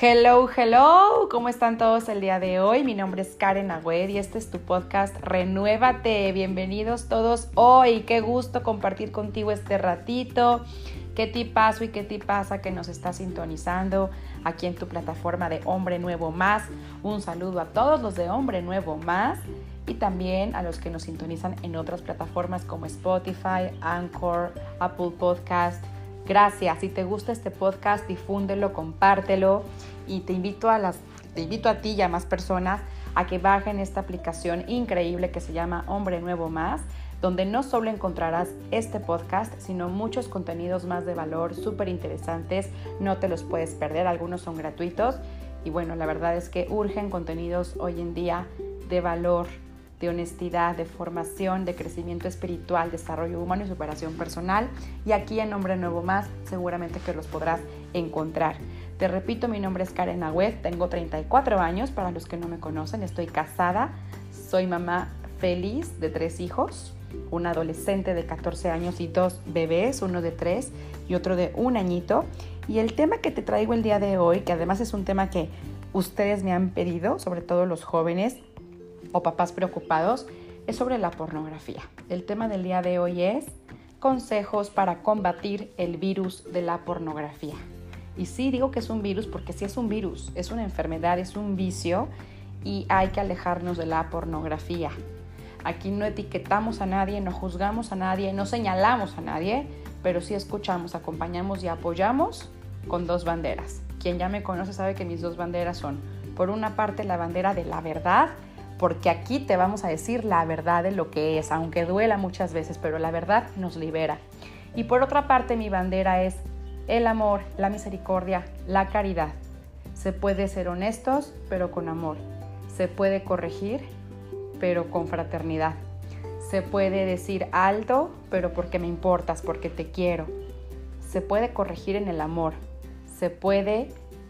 Hello, hello, ¿cómo están todos el día de hoy? Mi nombre es Karen Agüed y este es tu podcast Renuévate. Bienvenidos todos hoy. Qué gusto compartir contigo este ratito. Qué tipazo y qué tipaza que nos está sintonizando aquí en tu plataforma de Hombre Nuevo Más. Un saludo a todos los de Hombre Nuevo Más y también a los que nos sintonizan en otras plataformas como Spotify, Anchor, Apple Podcast Gracias. Si te gusta este podcast, difúndelo, compártelo y te invito a las te invito a ti y a más personas a que bajen esta aplicación increíble que se llama Hombre Nuevo Más, donde no solo encontrarás este podcast, sino muchos contenidos más de valor súper interesantes. No te los puedes perder, algunos son gratuitos. Y bueno, la verdad es que urgen contenidos hoy en día de valor de honestidad, de formación, de crecimiento espiritual, desarrollo humano y superación personal. Y aquí en Nombre Nuevo Más seguramente que los podrás encontrar. Te repito, mi nombre es Karen Agüed, tengo 34 años, para los que no me conocen, estoy casada, soy mamá feliz de tres hijos, un adolescente de 14 años y dos bebés, uno de tres y otro de un añito. Y el tema que te traigo el día de hoy, que además es un tema que ustedes me han pedido, sobre todo los jóvenes, o papás preocupados es sobre la pornografía. El tema del día de hoy es consejos para combatir el virus de la pornografía. Y sí digo que es un virus porque sí es un virus, es una enfermedad, es un vicio y hay que alejarnos de la pornografía. Aquí no etiquetamos a nadie, no juzgamos a nadie, no señalamos a nadie, pero sí escuchamos, acompañamos y apoyamos con dos banderas. Quien ya me conoce sabe que mis dos banderas son, por una parte, la bandera de la verdad porque aquí te vamos a decir la verdad de lo que es, aunque duela muchas veces, pero la verdad nos libera. Y por otra parte, mi bandera es el amor, la misericordia, la caridad. Se puede ser honestos, pero con amor. Se puede corregir, pero con fraternidad. Se puede decir alto, pero porque me importas, porque te quiero. Se puede corregir en el amor. Se puede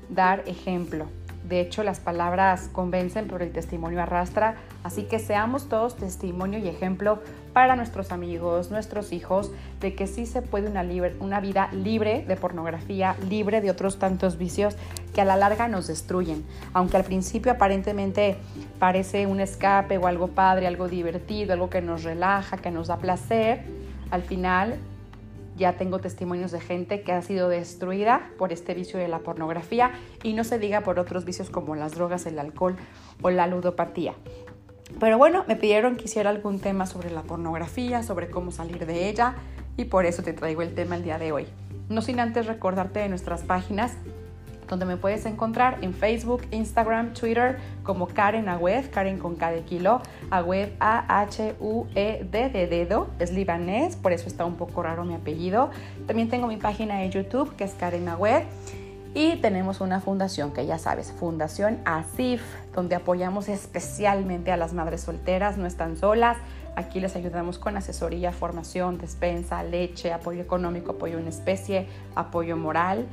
dar ejemplo. De hecho, las palabras convencen, pero el testimonio arrastra. Así que seamos todos testimonio y ejemplo para nuestros amigos, nuestros hijos, de que sí se puede una, una vida libre de pornografía, libre de otros tantos vicios que a la larga nos destruyen. Aunque al principio aparentemente parece un escape o algo padre, algo divertido, algo que nos relaja, que nos da placer, al final ya tengo testimonios de gente que ha sido destruida por este vicio de la pornografía y no se diga por otros vicios como las drogas, el alcohol o la ludopatía. Pero bueno, me pidieron que hiciera algún tema sobre la pornografía, sobre cómo salir de ella y por eso te traigo el tema el día de hoy. No sin antes recordarte de nuestras páginas donde me puedes encontrar en Facebook, Instagram, Twitter como Karen Agüed, Karen con K de kilo, A-H-U-E-D de dedo, es libanés, por eso está un poco raro mi apellido. También tengo mi página de YouTube que es Karen Agüed. Y tenemos una fundación que ya sabes, Fundación ASIF, donde apoyamos especialmente a las madres solteras, no están solas. Aquí les ayudamos con asesoría, formación, despensa, leche, apoyo económico, apoyo en especie, apoyo moral.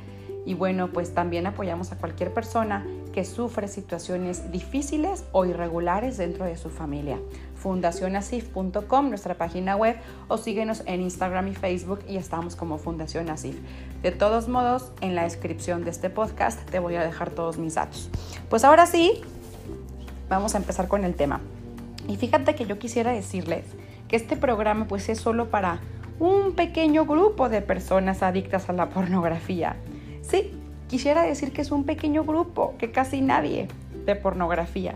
Y bueno, pues también apoyamos a cualquier persona que sufre situaciones difíciles o irregulares dentro de su familia. Fundacionasif.com, nuestra página web, o síguenos en Instagram y Facebook y estamos como Fundación Asif. De todos modos, en la descripción de este podcast te voy a dejar todos mis datos. Pues ahora sí, vamos a empezar con el tema. Y fíjate que yo quisiera decirles que este programa pues es solo para un pequeño grupo de personas adictas a la pornografía. Sí, quisiera decir que es un pequeño grupo, que casi nadie de pornografía.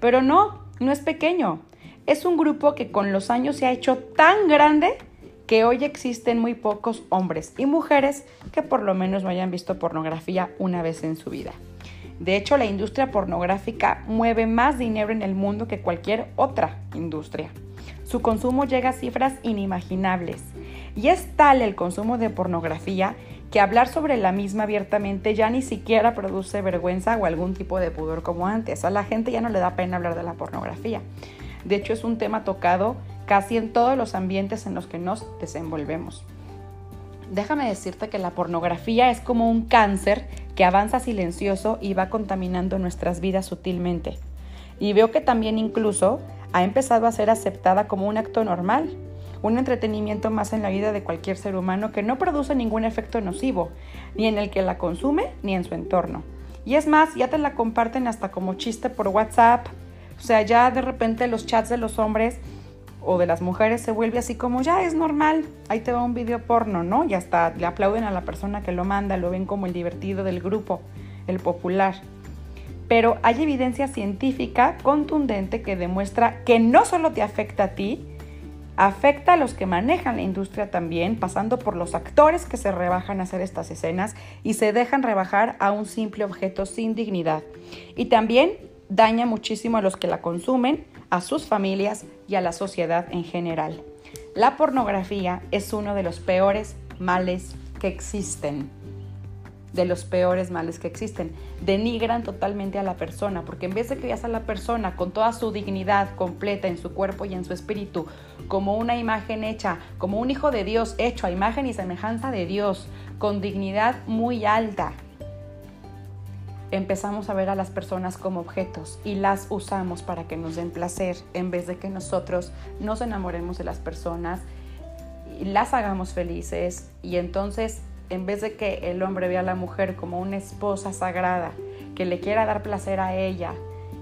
Pero no, no es pequeño. Es un grupo que con los años se ha hecho tan grande que hoy existen muy pocos hombres y mujeres que por lo menos no hayan visto pornografía una vez en su vida. De hecho, la industria pornográfica mueve más dinero en el mundo que cualquier otra industria. Su consumo llega a cifras inimaginables. Y es tal el consumo de pornografía que hablar sobre la misma abiertamente ya ni siquiera produce vergüenza o algún tipo de pudor como antes. A la gente ya no le da pena hablar de la pornografía. De hecho, es un tema tocado casi en todos los ambientes en los que nos desenvolvemos. Déjame decirte que la pornografía es como un cáncer que avanza silencioso y va contaminando nuestras vidas sutilmente. Y veo que también incluso ha empezado a ser aceptada como un acto normal un entretenimiento más en la vida de cualquier ser humano que no produce ningún efecto nocivo, ni en el que la consume ni en su entorno. Y es más, ya te la comparten hasta como chiste por WhatsApp. O sea, ya de repente los chats de los hombres o de las mujeres se vuelve así como ya es normal, ahí te va un video porno, ¿no? Y hasta le aplauden a la persona que lo manda, lo ven como el divertido del grupo, el popular. Pero hay evidencia científica contundente que demuestra que no solo te afecta a ti, afecta a los que manejan la industria también, pasando por los actores que se rebajan a hacer estas escenas y se dejan rebajar a un simple objeto sin dignidad. Y también daña muchísimo a los que la consumen, a sus familias y a la sociedad en general. La pornografía es uno de los peores males que existen de los peores males que existen. Denigran totalmente a la persona, porque en vez de que veas a la persona con toda su dignidad completa en su cuerpo y en su espíritu, como una imagen hecha, como un hijo de Dios hecho a imagen y semejanza de Dios, con dignidad muy alta, empezamos a ver a las personas como objetos y las usamos para que nos den placer, en vez de que nosotros nos enamoremos de las personas y las hagamos felices y entonces en vez de que el hombre vea a la mujer como una esposa sagrada, que le quiera dar placer a ella,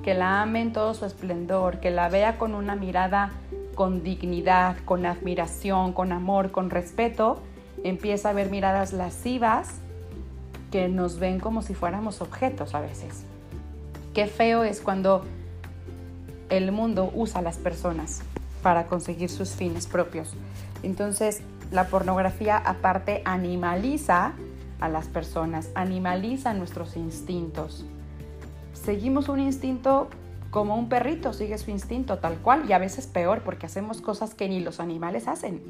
que la ame en todo su esplendor, que la vea con una mirada con dignidad, con admiración, con amor, con respeto, empieza a ver miradas lascivas que nos ven como si fuéramos objetos a veces. Qué feo es cuando el mundo usa a las personas para conseguir sus fines propios. Entonces, la pornografía aparte animaliza a las personas, animaliza nuestros instintos. Seguimos un instinto como un perrito sigue su instinto tal cual y a veces peor porque hacemos cosas que ni los animales hacen.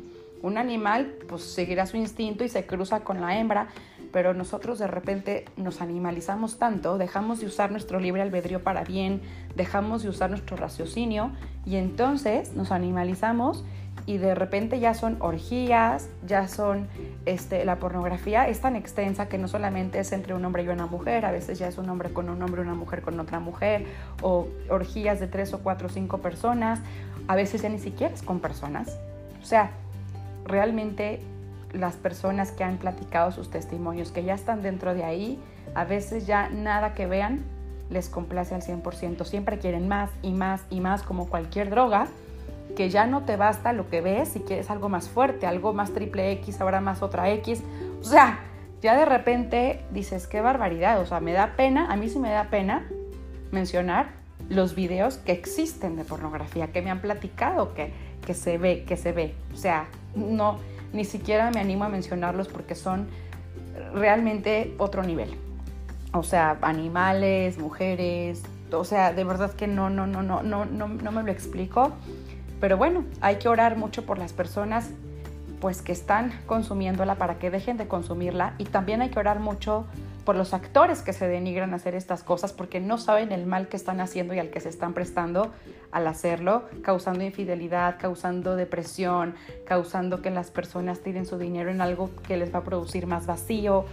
Un animal pues seguirá su instinto y se cruza con la hembra, pero nosotros de repente nos animalizamos tanto, dejamos de usar nuestro libre albedrío para bien, dejamos de usar nuestro raciocinio y entonces nos animalizamos y de repente ya son orgías, ya son, este, la pornografía es tan extensa que no solamente es entre un hombre y una mujer, a veces ya es un hombre con un hombre, una mujer con otra mujer, o orgías de tres o cuatro o cinco personas, a veces ya ni siquiera es con personas. O sea, realmente las personas que han platicado sus testimonios, que ya están dentro de ahí, a veces ya nada que vean les complace al 100%, siempre quieren más y más y más como cualquier droga que ya no te basta lo que ves y quieres algo más fuerte, algo más triple X, ahora más otra X. O sea, ya de repente dices, qué barbaridad, o sea, me da pena, a mí sí me da pena mencionar los videos que existen de pornografía, que me han platicado, que, que se ve, que se ve. O sea, no, ni siquiera me animo a mencionarlos porque son realmente otro nivel. O sea, animales, mujeres, o sea, de verdad que no, no, no, no, no, no, no me lo explico. Pero bueno, hay que orar mucho por las personas pues que están consumiéndola para que dejen de consumirla. Y también hay que orar mucho por los actores que se denigran hacer estas cosas porque no saben el mal que están haciendo y al que se están prestando al hacerlo, causando infidelidad, causando depresión, causando que las personas tiren su dinero en algo que les va a producir más vacío.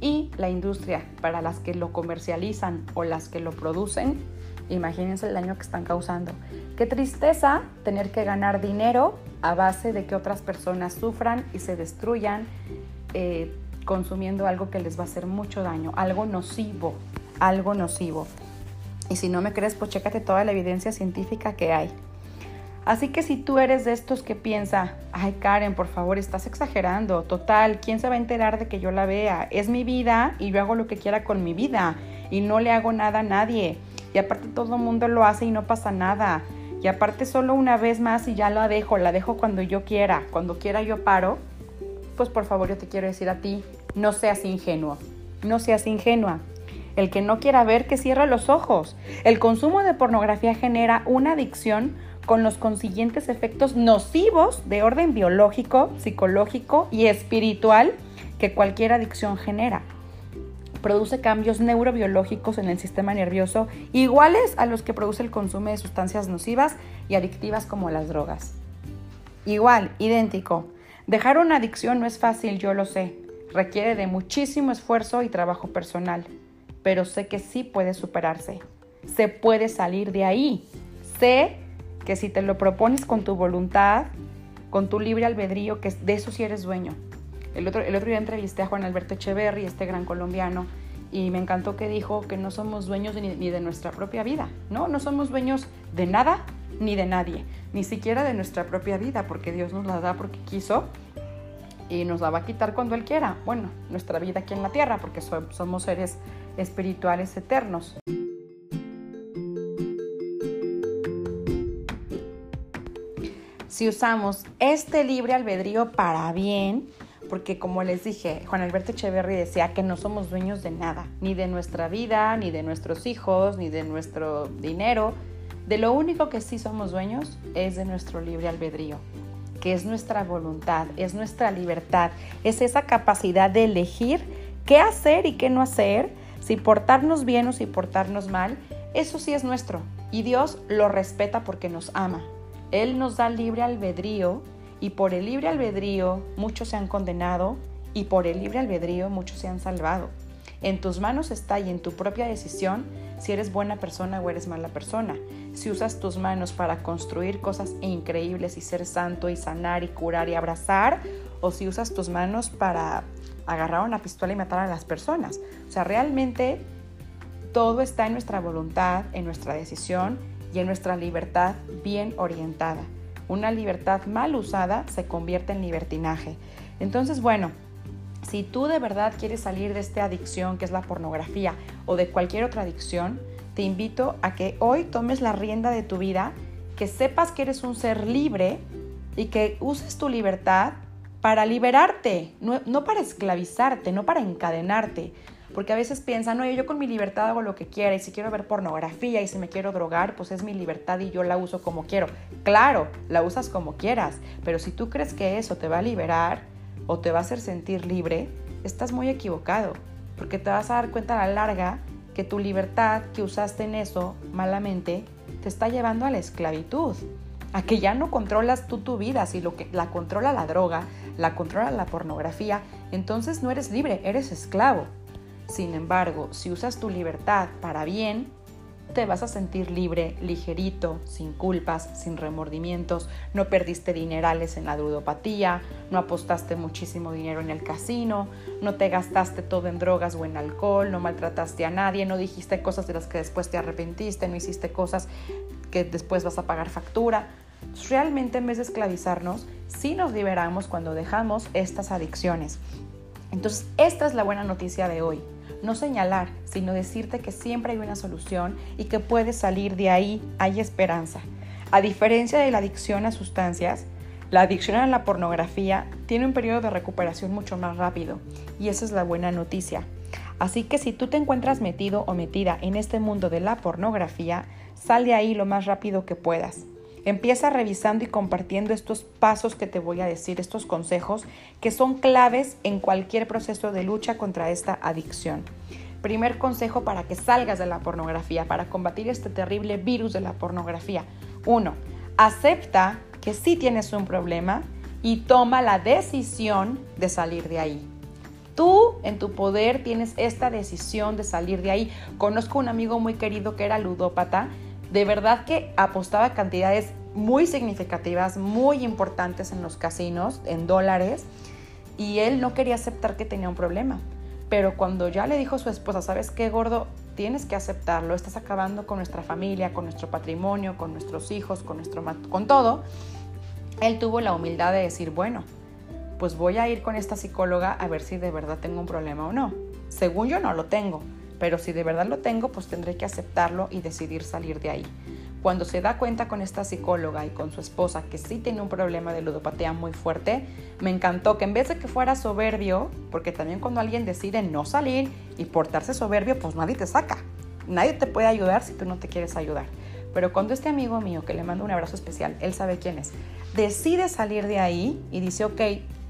Y la industria para las que lo comercializan o las que lo producen Imagínense el daño que están causando. Qué tristeza tener que ganar dinero a base de que otras personas sufran y se destruyan eh, consumiendo algo que les va a hacer mucho daño, algo nocivo, algo nocivo. Y si no me crees, pues chécate toda la evidencia científica que hay. Así que si tú eres de estos que piensa, ay Karen, por favor, estás exagerando, total, ¿quién se va a enterar de que yo la vea? Es mi vida y yo hago lo que quiera con mi vida y no le hago nada a nadie. Y aparte todo el mundo lo hace y no pasa nada. Y aparte solo una vez más y ya la dejo, la dejo cuando yo quiera. Cuando quiera yo paro. Pues por favor yo te quiero decir a ti, no seas ingenuo. No seas ingenua. El que no quiera ver, que cierre los ojos. El consumo de pornografía genera una adicción con los consiguientes efectos nocivos de orden biológico, psicológico y espiritual que cualquier adicción genera produce cambios neurobiológicos en el sistema nervioso iguales a los que produce el consumo de sustancias nocivas y adictivas como las drogas. Igual, idéntico. Dejar una adicción no es fácil, yo lo sé. Requiere de muchísimo esfuerzo y trabajo personal, pero sé que sí puede superarse. Se puede salir de ahí. Sé que si te lo propones con tu voluntad, con tu libre albedrío, que de eso sí eres dueño, el otro, el otro día entrevisté a Juan Alberto Echeverry, este gran colombiano, Y me encantó que dijo que no somos dueños ni, de nuestra propia vida, ¿no? No somos dueños de nada ni de nadie, ni siquiera de nuestra propia vida, porque Dios nos la da porque quiso y nos la va a quitar cuando Él quiera. Bueno, nuestra vida aquí en la tierra, porque somos seres espirituales eternos. Si usamos este libre albedrío para bien, porque como les dije, Juan Alberto Echeverry decía que no somos dueños de nada, ni de nuestra vida, ni de nuestros hijos, ni de nuestro dinero. De lo único que sí somos dueños es de nuestro libre albedrío, que es nuestra voluntad, es nuestra libertad, es esa capacidad de elegir qué hacer y qué no hacer, si portarnos bien o si portarnos mal, eso sí es nuestro. Y Dios lo respeta porque nos ama. Él nos da libre albedrío y por el libre albedrío muchos se han condenado y por el libre albedrío muchos se han salvado. En tus manos está y en tu propia decisión si eres buena persona o eres mala persona. Si usas tus manos para construir cosas increíbles y ser santo y sanar y curar y abrazar, o si usas tus manos para agarrar una pistola y matar a las personas. O sea, realmente todo está en nuestra voluntad, en nuestra decisión y en nuestra libertad bien orientada. Una libertad mal usada se convierte en libertinaje. Entonces, bueno, si tú de verdad quieres salir de esta adicción que es la pornografía o de cualquier otra adicción, te invito a que hoy tomes la rienda de tu vida, que sepas que eres un ser libre y que uses tu libertad para liberarte, no, no para esclavizarte, no para encadenarte. Porque a veces piensan, no, yo con mi libertad hago lo que quiera y si quiero ver pornografía y si me quiero drogar, pues es mi libertad y yo la uso como quiero. Claro, la usas como quieras, pero si tú crees que eso te va a liberar o te va a hacer sentir libre, estás muy equivocado, porque te vas a dar cuenta a la larga que tu libertad que usaste en eso malamente te está llevando a la esclavitud, a que ya no controlas tú tu vida, si lo que la controla la droga, la controla la pornografía, entonces no eres libre, eres esclavo. Sin embargo, si usas tu libertad para bien, te vas a sentir libre, ligerito, sin culpas, sin remordimientos, no perdiste dinerales en la ludopatía, no apostaste muchísimo dinero en el casino, no te gastaste todo en drogas o en alcohol, no maltrataste a nadie, no dijiste cosas de las que después te arrepentiste, no hiciste cosas que después vas a pagar factura. Realmente en vez de esclavizarnos, sí nos liberamos cuando dejamos estas adicciones. Entonces, esta es la buena noticia de hoy no señalar, sino decirte que siempre hay una solución y que puedes salir de ahí, hay esperanza. A diferencia de la adicción a sustancias, la adicción a la pornografía tiene un periodo de recuperación mucho más rápido y esa es la buena noticia. Así que si tú te encuentras metido o metida en este mundo de la pornografía, sal de ahí lo más rápido que puedas. Empieza revisando y compartiendo estos pasos que te voy a decir, estos consejos que son claves en cualquier proceso de lucha contra esta adicción. Primer consejo para que salgas de la pornografía, para combatir este terrible virus de la pornografía. Uno, acepta que sí tienes un problema y toma la decisión de salir de ahí. Tú en tu poder tienes esta decisión de salir de ahí. Conozco un amigo muy querido que era ludópata de verdad que apostaba cantidades muy significativas, muy importantes en los casinos, en dólares, y él no quería aceptar que tenía un problema. Pero cuando ya le dijo a su esposa, ¿sabes qué, gordo? Tienes que aceptarlo, estás acabando con nuestra familia, con nuestro patrimonio, con nuestros hijos, con, nuestro, con todo. Él tuvo la humildad de decir, bueno, pues voy a ir con esta psicóloga a ver si de verdad tengo un problema o no. Según yo no lo tengo, pero si de verdad lo tengo, pues tendré que aceptarlo y decidir salir de ahí. Cuando se da cuenta con esta psicóloga y con su esposa que sí tiene un problema de ludopatía muy fuerte, me encantó que en vez de que fuera soberbio, porque también cuando alguien decide no salir y portarse soberbio, pues nadie te saca. Nadie te puede ayudar si tú no te quieres ayudar. Pero cuando este amigo mío, que le mando un abrazo especial, él sabe quién es, decide salir de ahí y dice, ok,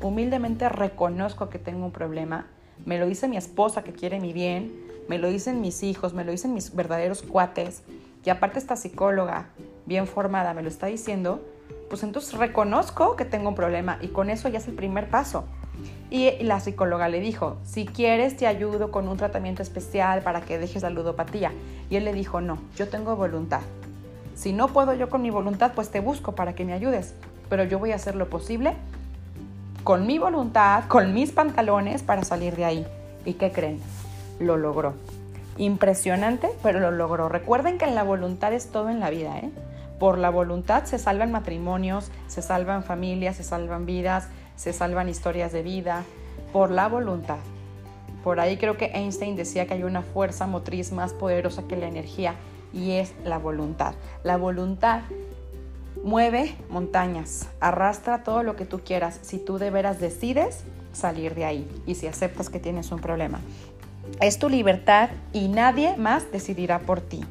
humildemente reconozco que tengo un problema, me lo dice mi esposa que quiere mi bien, me lo dicen mis hijos, me lo dicen mis verdaderos cuates, y aparte esta psicóloga bien formada me lo está diciendo, pues entonces reconozco que tengo un problema y con eso ya es el primer paso. Y la psicóloga le dijo, si quieres te ayudo con un tratamiento especial para que dejes la ludopatía. Y él le dijo, no, yo tengo voluntad. Si no puedo yo con mi voluntad, pues te busco para que me ayudes. Pero yo voy a hacer lo posible con mi voluntad, con mis pantalones para salir de ahí. ¿Y qué creen? Lo logró. Impresionante, pero lo logró. Recuerden que la voluntad es todo en la vida, ¿eh? Por la voluntad se salvan matrimonios, se salvan familias, se salvan vidas, se salvan historias de vida. Por la voluntad. Por ahí creo que Einstein decía que hay una fuerza motriz más poderosa que la energía y es la voluntad. La voluntad mueve montañas, arrastra todo lo que tú quieras si tú de veras decides salir de ahí y si aceptas que tienes un problema. Es tu libertad y nadie más decidirá por ti.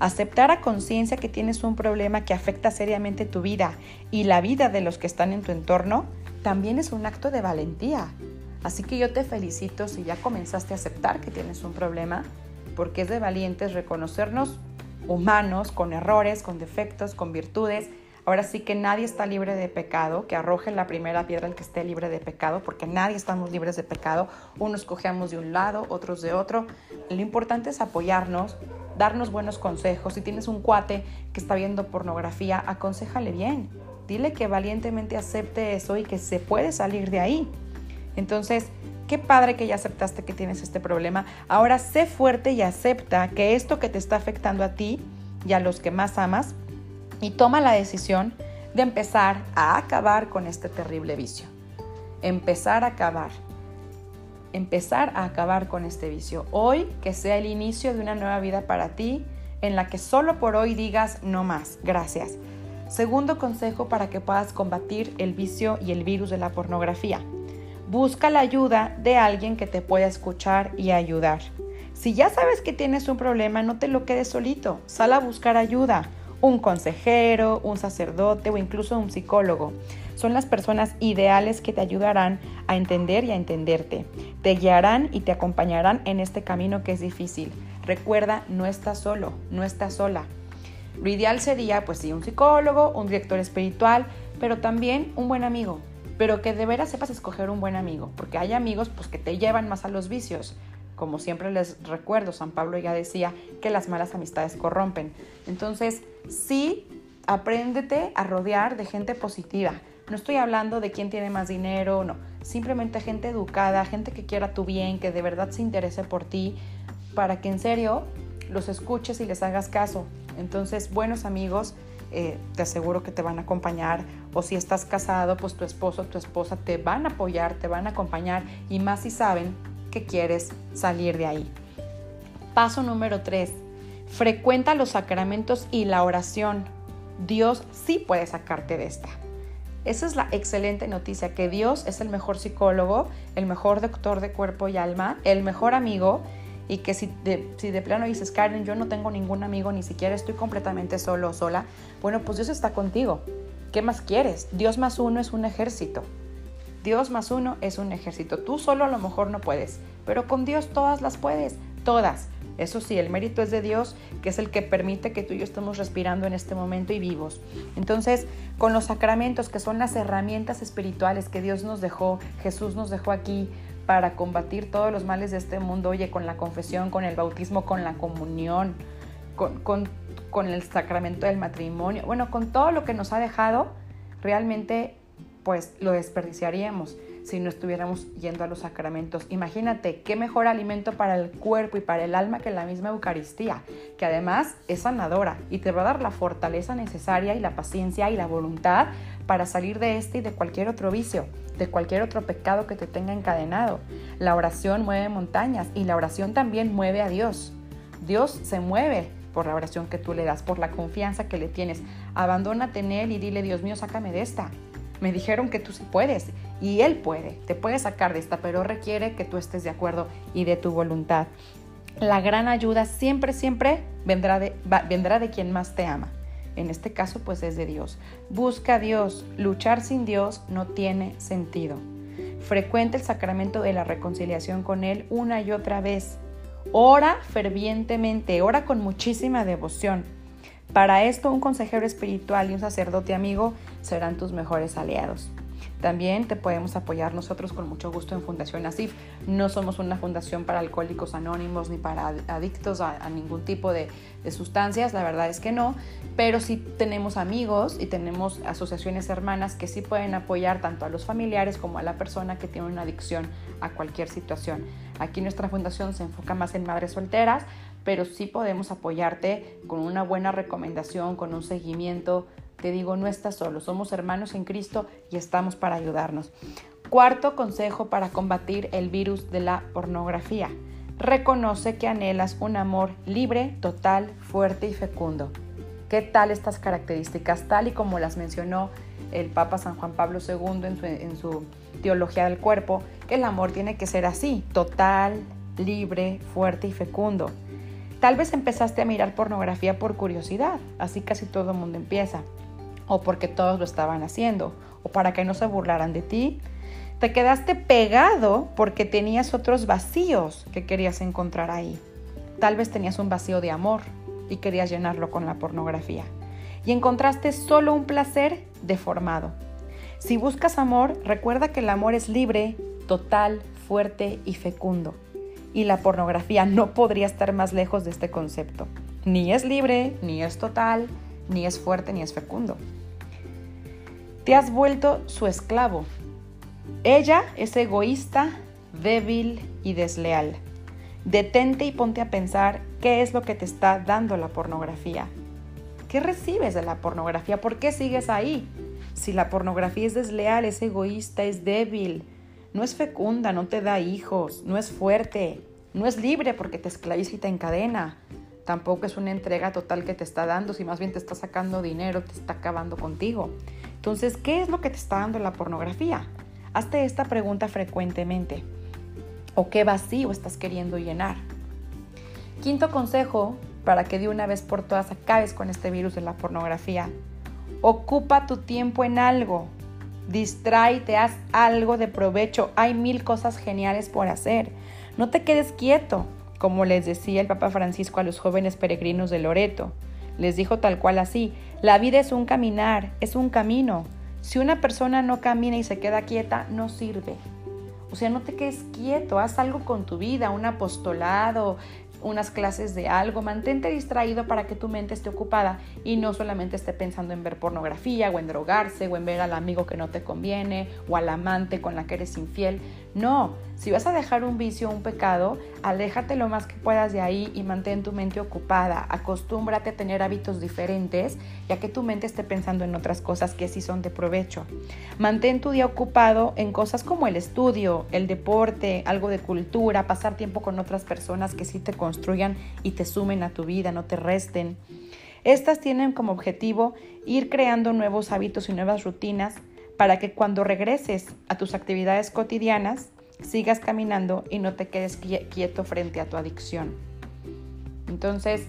Aceptar a conciencia que tienes un problema que afecta seriamente tu vida y la vida de los que están en tu entorno también es un acto de valentía. Así que yo te felicito si ya comenzaste a aceptar que tienes un problema, porque es de valientes reconocernos humanos, con errores, con defectos, con virtudes. Ahora sí que nadie está libre de pecado, que arroje la primera piedra el que esté libre de pecado, porque nadie estamos libres de pecado. Unos cogemos de un lado, otros de otro. Lo importante es apoyarnos, darnos buenos consejos. Si tienes un cuate que está viendo pornografía, aconsejale bien. Dile que valientemente acepte eso y que se puede salir de ahí. Entonces, qué padre que ya aceptaste que tienes este problema. Ahora sé fuerte y acepta que esto que te está afectando a ti y a los que más amas y toma la decisión de empezar a acabar con este terrible vicio. Empezar a acabar. Empezar a acabar con este vicio. Hoy que sea el inicio de una nueva vida para ti en la que solo por hoy digas no más. Gracias. Segundo consejo para que puedas combatir el vicio y el virus de la pornografía busca la ayuda de alguien que te pueda escuchar y ayudar. Si ya sabes que tienes un problema, no te lo quedes solito, sal a buscar ayuda. Un consejero, un sacerdote o incluso un psicólogo. Son las personas ideales que te ayudarán a entender y a entenderte. Te guiarán y te acompañarán en este camino que es difícil. Recuerda, no estás solo, no estás sola. Lo ideal sería, pues sí, un psicólogo, un director espiritual, pero también un buen amigo, pero que de veras sepas escoger un buen amigo, porque hay amigos pues que te llevan más a los vicios. Como siempre les recuerdo, San Pablo ya decía que las malas amistades corrompen. Entonces, sí, apréndete a rodear de gente positiva. No estoy hablando de quién tiene más dinero, no. Simplemente gente educada, gente que quiera tu bien, que de verdad se interese por ti, para que en serio los escuches y les hagas caso. Entonces, buenos amigos, eh, te aseguro que te van a acompañar. O si estás casado, pues tu esposo o tu esposa te van a apoyar, te van a acompañar y más si saben que quieres salir de ahí. Paso número 3. Frecuenta los sacramentos y la oración. Dios sí puede sacarte de esta. Esa es la excelente noticia, que Dios es el mejor psicólogo, el mejor doctor de cuerpo y alma, el mejor amigo y que si de, si de plano dices, Karen, yo no tengo ningún amigo, ni siquiera estoy completamente solo o sola, bueno, pues Dios está contigo. ¿Qué más quieres? Dios más uno es un ejército. Dios más uno es un ejército. Tú solo a lo mejor no puedes, pero con Dios todas las puedes, todas. Eso sí, el mérito es de Dios, que es el que permite que tú y yo estemos respirando en este momento y vivos. Entonces, con los sacramentos, que son las herramientas espirituales que Dios nos dejó, Jesús nos dejó aquí para combatir todos los males de este mundo, oye, con la confesión, con el bautismo, con la comunión, con, con, el sacramento del matrimonio, bueno, con todo lo que nos ha dejado, realmente pues lo desperdiciaríamos si no estuviéramos yendo a los sacramentos. Imagínate qué mejor alimento para el cuerpo y para el alma que la misma Eucaristía, que además es sanadora y te va a dar la fortaleza necesaria y la paciencia y la voluntad para salir de este y de cualquier otro vicio, de cualquier otro pecado que te tenga encadenado. La oración mueve montañas y la oración también mueve a Dios. Dios se mueve por la oración que tú le das, por la confianza que le tienes. Abandónate en Él y dile, Dios mío, sácame de esta. Me dijeron que tú sí puedes y Él puede, te puede sacar de esta, pero requiere que tú estés de acuerdo y de tu voluntad. La gran ayuda siempre, siempre vendrá de, vendrá de quien más te ama. En este caso, pues es de Dios. Busca a Dios. Luchar sin Dios no tiene sentido. Frecuenta el sacramento de la reconciliación con Él una y otra vez. Ora fervientemente, ora con muchísima devoción. Para esto un consejero espiritual y un sacerdote amigo serán tus mejores aliados. También te podemos apoyar nosotros con mucho gusto en Fundación ASIF. No somos una fundación para alcohólicos anónimos ni para adictos a, ningún tipo de, de, sustancias, la verdad es que no, pero sí tenemos amigos y tenemos asociaciones hermanas que sí pueden apoyar tanto a los familiares como a la persona que tiene una adicción a cualquier situación. Aquí nuestra fundación se enfoca más en madres solteras, pero sí podemos apoyarte con una buena recomendación, con un seguimiento te digo, no estás solo, somos hermanos en Cristo y estamos para ayudarnos. Cuarto consejo para combatir el virus de la pornografía. Reconoce que anhelas un amor libre, total, fuerte y fecundo. ¿Qué tal estas características? Tal y como las mencionó el Papa San Juan Pablo II en su, en su teología del cuerpo, el amor tiene que ser así, total, libre, fuerte y fecundo. Tal vez empezaste a mirar pornografía por curiosidad, así casi todo el mundo empieza o porque todos lo estaban haciendo, o para que no se burlaran de ti. Te quedaste pegado porque tenías otros vacíos que querías encontrar ahí. Tal vez tenías un vacío de amor y querías llenarlo con la pornografía. Y encontraste solo un placer deformado. Si buscas amor, recuerda que el amor es libre, total, fuerte y fecundo. Y la pornografía no podría estar más lejos de este concepto. Ni es libre, ni es total, ni es fuerte ni es fecundo. Te has vuelto su esclavo. Ella es egoísta, débil y desleal. Detente y ponte a pensar qué es lo que te está dando la pornografía. ¿Qué recibes de la pornografía? ¿Por qué sigues ahí? Si la pornografía es desleal, es egoísta, es débil, no es fecunda, no te da hijos, no es fuerte, no es libre porque te esclaviza y te encadena, tampoco es una entrega total que te está dando, si más bien te está sacando dinero, te está acabando contigo. Entonces, ¿qué es lo que te está dando la pornografía? Hazte esta pregunta frecuentemente. ¿O qué vacío estás queriendo llenar? Quinto consejo para que de una vez por todas acabes con este virus de la pornografía. Ocupa tu tiempo en algo. Distráete, haz algo de provecho. Hay mil cosas geniales por hacer. No te quedes quieto como les decía el Papa Francisco a los jóvenes peregrinos de Loreto. Les dijo tal cual así, la vida es un caminar, es un camino. Si una persona no camina y se queda quieta, no sirve. O sea, no te quedes quieto, haz algo con tu vida, un apostolado, unas clases de algo, mantente distraído para que tu mente esté ocupada y no solamente esté pensando en ver pornografía o en drogarse o en ver al amigo que no te conviene o al amante con la que eres infiel. No, si vas a dejar un vicio un pecado, aléjate lo más que puedas de ahí y mantén tu mente ocupada. Acostúmbrate a tener hábitos diferentes, ya que tu mente esté pensando en otras cosas que sí son de provecho. Mantén tu día ocupado en cosas como el estudio, el deporte, algo de cultura, pasar tiempo con otras personas que sí te construyan y te sumen a tu vida, no te resten. Estas tienen como objetivo ir creando nuevos hábitos y nuevas rutinas para que cuando regreses a tus actividades cotidianas, sigas caminando y no te quedes quieto frente a tu adicción. Entonces,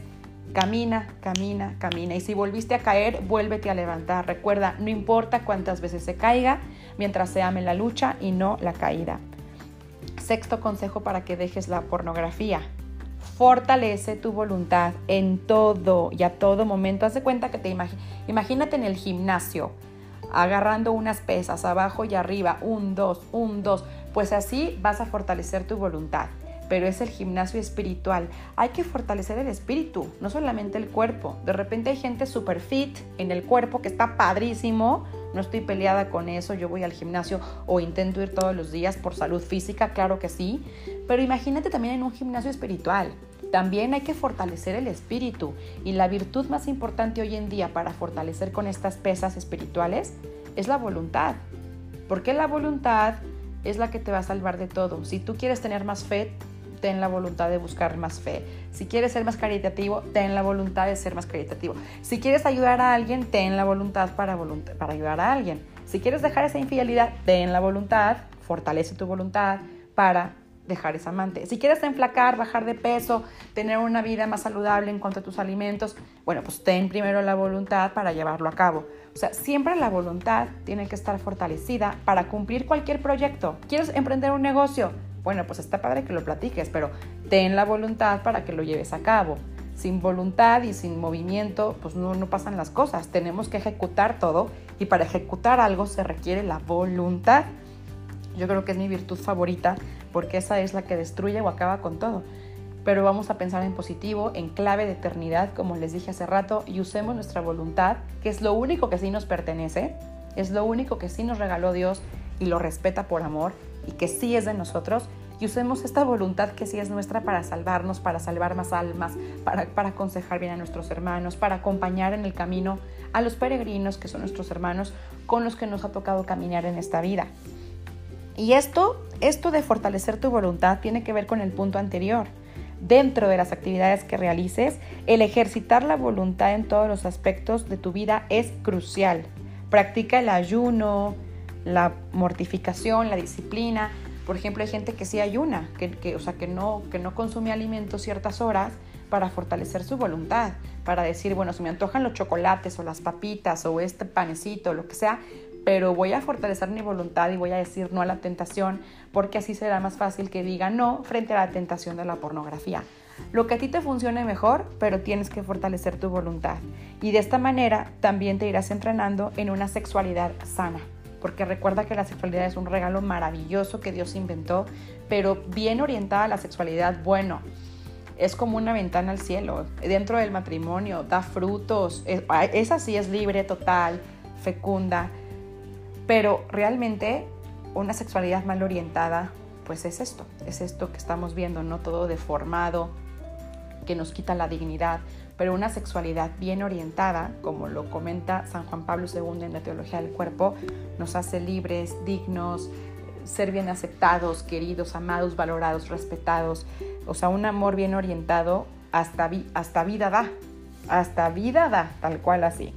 camina, camina, camina. Y si volviste a caer, vuélvete a levantar. Recuerda, no importa cuántas veces se caiga, mientras se ame la lucha y no la caída. Sexto consejo para que dejes la pornografía. Fortalece tu voluntad en todo y a todo momento. Haz de cuenta que te imagínate en el gimnasio, agarrando unas pesas abajo y arriba, un, dos, un, dos pues así vas a fortalecer tu voluntad. Pero es el gimnasio espiritual. Hay que fortalecer el espíritu, no solamente el cuerpo. De repente hay gente super fit en el cuerpo que está padrísimo. No estoy peleada con eso. Yo voy al gimnasio o intento ir todos los días por salud física, claro que sí. Pero imagínate también en un gimnasio espiritual. También hay que fortalecer el espíritu. Y la virtud más importante hoy en día para fortalecer con estas pesas espirituales es la voluntad. Porque la voluntad es la que te va a salvar de todo. Si tú quieres tener más fe, ten la voluntad de buscar más fe. Si quieres ser más caritativo, ten la voluntad de ser más caritativo. Si quieres ayudar a alguien, ten la voluntad para, ayudar a alguien. Si quieres dejar esa infidelidad, ten la voluntad, fortalece tu voluntad para dejar esa amante. Si quieres enflacar, bajar de peso, tener una vida más saludable en cuanto a tus alimentos, bueno, pues ten primero la voluntad para llevarlo a cabo. O sea, siempre la voluntad tiene que estar fortalecida para cumplir cualquier proyecto. ¿Quieres emprender un negocio? Bueno, pues está padre que lo platiques, pero ten la voluntad para que lo lleves a cabo. Sin voluntad y sin movimiento, pues no, no pasan las cosas. Tenemos que ejecutar todo y para ejecutar algo se requiere la voluntad. Yo creo que es mi virtud favorita porque esa es la que destruye o acaba con todo. Pero vamos a pensar en positivo, en clave de eternidad, como les dije hace rato, y usemos nuestra voluntad, que es lo único que sí nos pertenece, es lo único que sí nos regaló Dios y lo respeta por amor y que sí es de nosotros. Y usemos esta voluntad que sí es nuestra para salvarnos, para salvar más almas, para, para aconsejar bien a nuestros hermanos, para acompañar en el camino a los peregrinos que son nuestros hermanos con los que nos ha tocado caminar en esta vida. Y esto, esto de fortalecer tu voluntad tiene que ver con el punto anterior. Dentro de las actividades que realices, el ejercitar la voluntad en todos los aspectos de tu vida es crucial. Practica el ayuno, la mortificación, la disciplina. Por ejemplo, hay gente que sí ayuna, que, o sea, que no, que no consume alimentos ciertas horas para fortalecer su voluntad, para decir, bueno, se me antojan los chocolates o las papitas o este panecito, lo que sea, pero voy a fortalecer mi voluntad y voy a decir no a la tentación, porque así será más fácil que diga no frente a la tentación de la pornografía. Lo que a ti te funcione mejor, pero tienes que fortalecer tu voluntad. Y de esta manera también te irás entrenando en una sexualidad sana. Porque recuerda que la sexualidad es un regalo maravilloso que Dios inventó, pero bien orientada la sexualidad, bueno, es como una ventana al cielo. Dentro del matrimonio da frutos, esa sí es libre, total, fecunda pero realmente una sexualidad mal orientada, pues es esto, es esto que estamos viendo, ¿no? Todo deformado, que nos quita la dignidad, pero una sexualidad bien orientada, como lo comenta San Juan Pablo II en la Teología del Cuerpo, nos hace libres, dignos, ser bien aceptados, queridos, amados, valorados, respetados. O sea, un amor bien orientado hasta, hasta vida da, hasta vida da, tal cual así.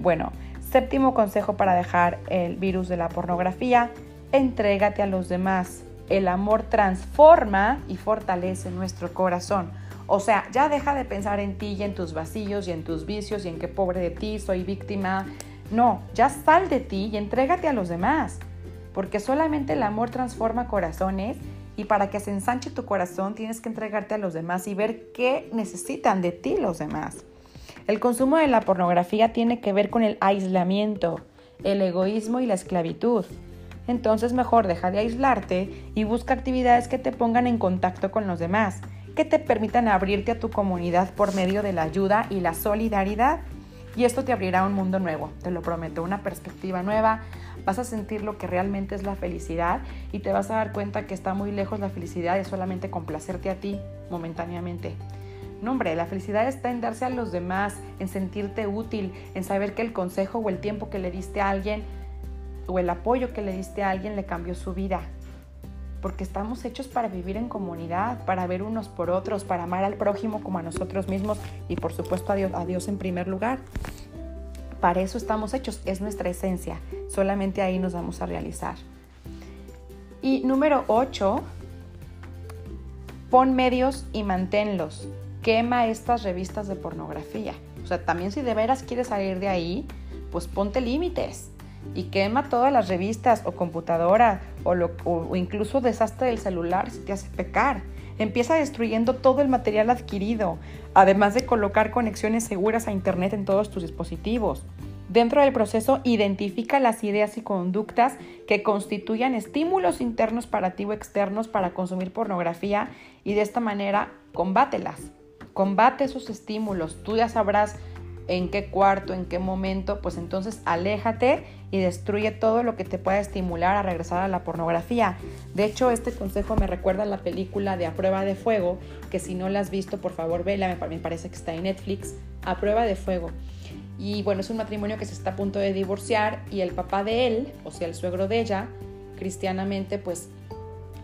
Bueno, Séptimo consejo para dejar el virus de la pornografía, entrégate a los demás. El amor transforma y fortalece nuestro corazón. O sea, ya deja de pensar en ti y en tus vacíos y en tus vicios y en qué pobre de ti, soy víctima. No, ya sal de ti y entrégate a los demás. Porque solamente el amor transforma corazones y para que se ensanche tu corazón tienes que entregarte a los demás y ver qué necesitan de ti los demás. El consumo de la pornografía tiene que ver con el aislamiento, el egoísmo y la esclavitud. Entonces mejor deja de aislarte y busca actividades que te pongan en contacto con los demás, que te permitan abrirte a tu comunidad por medio de la ayuda y la solidaridad. Y esto te abrirá un mundo nuevo, te lo prometo, una perspectiva nueva. Vas a sentir lo que realmente es la felicidad y te vas a dar cuenta que está muy lejos la felicidad de solamente complacerte a ti momentáneamente. No, hombre, la felicidad está en darse a los demás, en sentirte útil, en saber que el consejo o el tiempo que le diste a alguien o el apoyo que le diste a alguien le cambió su vida. Porque estamos hechos para vivir en comunidad, para ver unos por otros, para amar al prójimo como a nosotros mismos y por supuesto a Dios, en primer lugar. Para eso estamos hechos, es nuestra esencia. Solamente ahí nos vamos a realizar. Y número 8, pon medios y manténlos quema estas revistas de pornografía. O sea, también si de veras quieres salir de ahí, pues ponte límites y quema todas las revistas o computadora o, incluso desastre del celular si te hace pecar. Empieza destruyendo todo el material adquirido, además de colocar conexiones seguras a Internet en todos tus dispositivos. Dentro del proceso, identifica las ideas y conductas que constituyan estímulos internos para ti o externos para consumir pornografía y de esta manera combátelas. Combate esos estímulos, tú ya sabrás en qué cuarto, en qué momento, pues entonces aléjate y destruye todo lo que te pueda estimular a regresar a la pornografía. De hecho, este consejo me recuerda a la película de A Prueba de Fuego, que si no la has visto, por favor, vela, me parece que está en Netflix, A Prueba de Fuego. Y bueno, es un matrimonio que se está a punto de divorciar y el papá de él, o sea, el suegro de ella, cristianamente, pues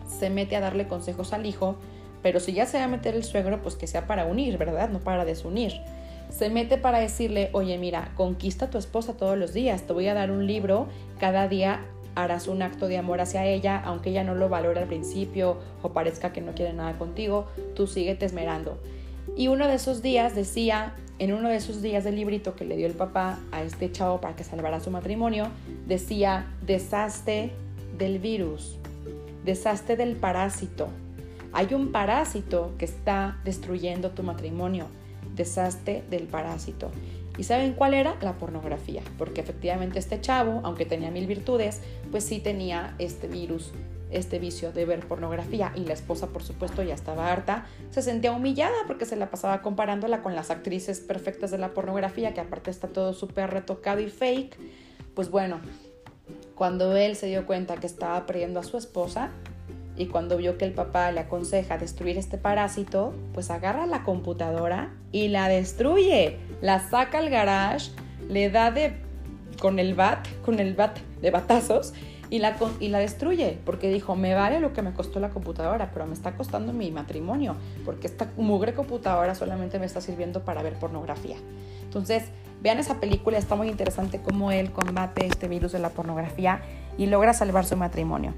se mete a darle consejos al hijo pero si ya se va a meter el suegro, pues que sea para unir, ¿verdad? No para desunir. Se mete para decirle, oye, mira, conquista a tu esposa todos los días, te voy a dar un libro, cada día harás un acto de amor hacia ella, aunque ella no lo valore al principio o parezca que no quiere nada contigo, tú síguete esmerando. Y uno de esos días decía, en uno de esos días del librito que le dio el papá a este chavo para que salvara su matrimonio, decía, deshazte del virus, deshazte del parásito, hay un parásito que está destruyendo tu matrimonio. Deshazte del parásito. ¿Y saben cuál era? La pornografía, porque efectivamente este chavo, aunque tenía mil virtudes, pues sí tenía este virus, este vicio de ver pornografía. Y la esposa, por supuesto, ya estaba harta, se sentía humillada porque se la pasaba comparándola con las actrices perfectas de la pornografía, que aparte está todo súper retocado y fake. Pues bueno, cuando él se dio cuenta que estaba perdiendo a su esposa, y cuando vio que el papá le aconseja destruir este parásito, pues agarra la computadora y la destruye. La saca al garage, le da de con el bat, con el bat de batazos y la, y la destruye porque dijo, me vale lo que me costó la computadora, pero me está costando mi matrimonio, porque esta mugre computadora solamente me está sirviendo para ver pornografía. Entonces, vean esa película, está muy interesante cómo él combate este virus de la pornografía y logra salvar su matrimonio.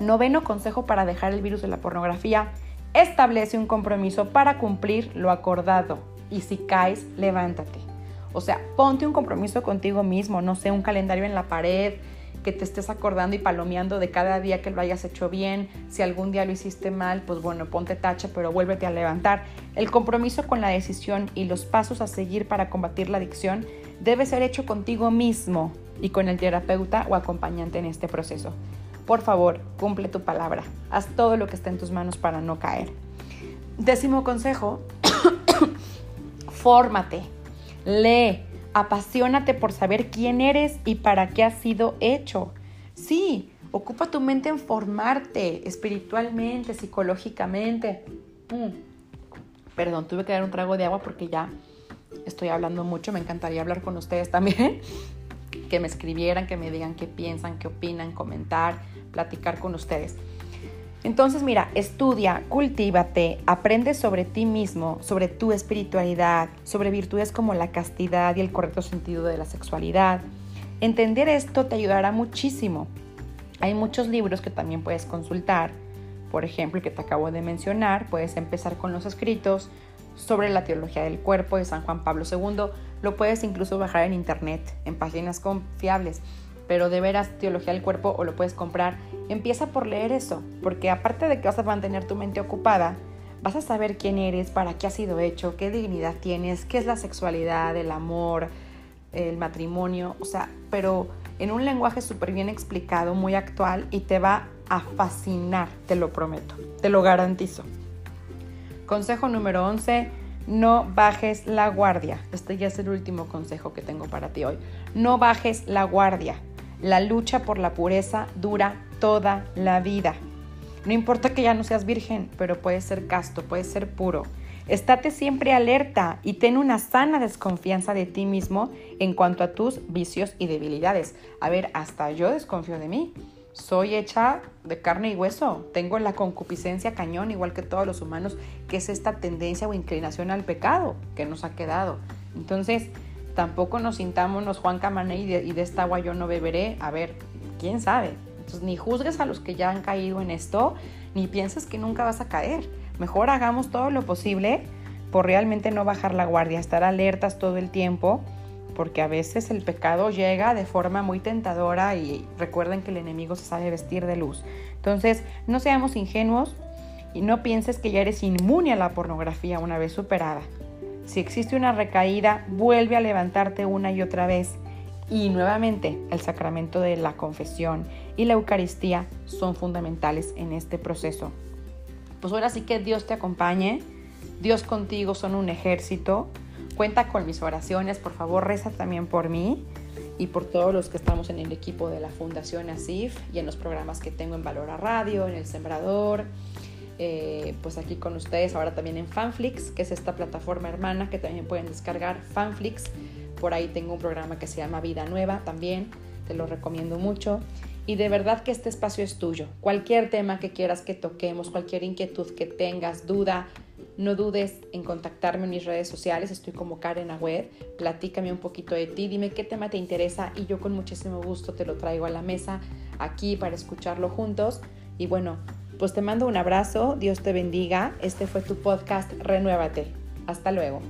Noveno consejo para dejar el virus de la pornografía. Establece un compromiso para cumplir lo acordado. Y si caes, levántate. O sea, ponte un compromiso contigo mismo, no sé, un calendario en la pared, que te estés acordando y palomeando de cada día que lo hayas hecho bien. Si algún día lo hiciste mal, pues bueno, ponte tacha, pero vuélvete a levantar. El compromiso con la decisión y los pasos a seguir para combatir la adicción debe ser hecho contigo mismo y con el terapeuta o acompañante en este proceso. Por favor, cumple tu palabra. Haz todo lo que esté en tus manos para no caer. Décimo consejo, fórmate, lee, apasionate por saber quién eres y para qué has sido hecho. Sí, ocupa tu mente en formarte espiritualmente, psicológicamente. Mm. Perdón, tuve que dar un trago de agua porque ya estoy hablando mucho. Me encantaría hablar con ustedes también. que me escribieran, que me digan qué piensan, qué opinan, comentar platicar con ustedes. Entonces, mira, estudia, cultívate, aprende sobre ti mismo, sobre tu espiritualidad, sobre virtudes como la castidad y el correcto sentido de la sexualidad. Entender esto te ayudará muchísimo. Hay muchos libros que también puedes consultar. Por ejemplo, el que te acabo de mencionar, puedes empezar con los escritos sobre la teología del cuerpo de San Juan Pablo II. Lo puedes incluso bajar en internet, en páginas confiables pero de veras teología del cuerpo o lo puedes comprar, empieza por leer eso, porque aparte de que vas a mantener tu mente ocupada, vas a saber quién eres, para qué has sido hecho, qué dignidad tienes, qué es la sexualidad, el amor, el matrimonio, o sea, pero en un lenguaje súper bien explicado, muy actual y te va a fascinar, te lo prometo, te lo garantizo. Consejo número 11, no bajes la guardia. Este ya es el último consejo que tengo para ti hoy. No bajes la guardia. La lucha por la pureza dura toda la vida. No importa que ya no seas virgen, pero puedes ser casto, puedes ser puro. Estate siempre alerta y ten una sana desconfianza de ti mismo en cuanto a tus vicios y debilidades. A ver, hasta yo desconfío de mí. Soy hecha de carne y hueso. Tengo la concupiscencia cañón, igual que todos los humanos, que es esta tendencia o inclinación al pecado que nos ha quedado. Entonces, tampoco nos sintámonos Juan Camané y de, esta agua yo no beberé. A ver, quién sabe. Entonces, ni juzgues a los que ya han caído en esto, ni pienses que nunca vas a caer. Mejor hagamos todo lo posible por realmente no bajar la guardia, estar alertas todo el tiempo, porque a veces el pecado llega de forma muy tentadora y recuerden que el enemigo se sabe vestir de luz. Entonces, no seamos ingenuos y no pienses que ya eres inmune a la pornografía una vez superada. Si existe una recaída, vuelve a levantarte una y otra vez. Y nuevamente, el sacramento de la confesión y la Eucaristía son fundamentales en este proceso. Pues ahora sí que Dios te acompañe, Dios contigo son un ejército. Cuenta con mis oraciones, por favor, reza también por mí y por todos los que estamos en el equipo de la Fundación ASIF y en los programas que tengo en Valora Radio, en El Sembrador, eh, pues aquí con ustedes, ahora también en Fanflix, que es esta plataforma hermana que también pueden descargar, Fanflix. Por ahí tengo un programa que se llama Vida Nueva también, te lo recomiendo mucho. Y de verdad que este espacio es tuyo. Cualquier tema que quieras que toquemos, cualquier inquietud que tengas, duda, no dudes en contactarme en mis redes sociales. Estoy como Karen Agüed. Platícame un poquito de ti, dime qué tema te interesa y yo con muchísimo gusto te lo traigo a la mesa aquí para escucharlo juntos. Y bueno, pues te mando un abrazo, Dios te bendiga. Este fue tu podcast Renuévate. Hasta luego.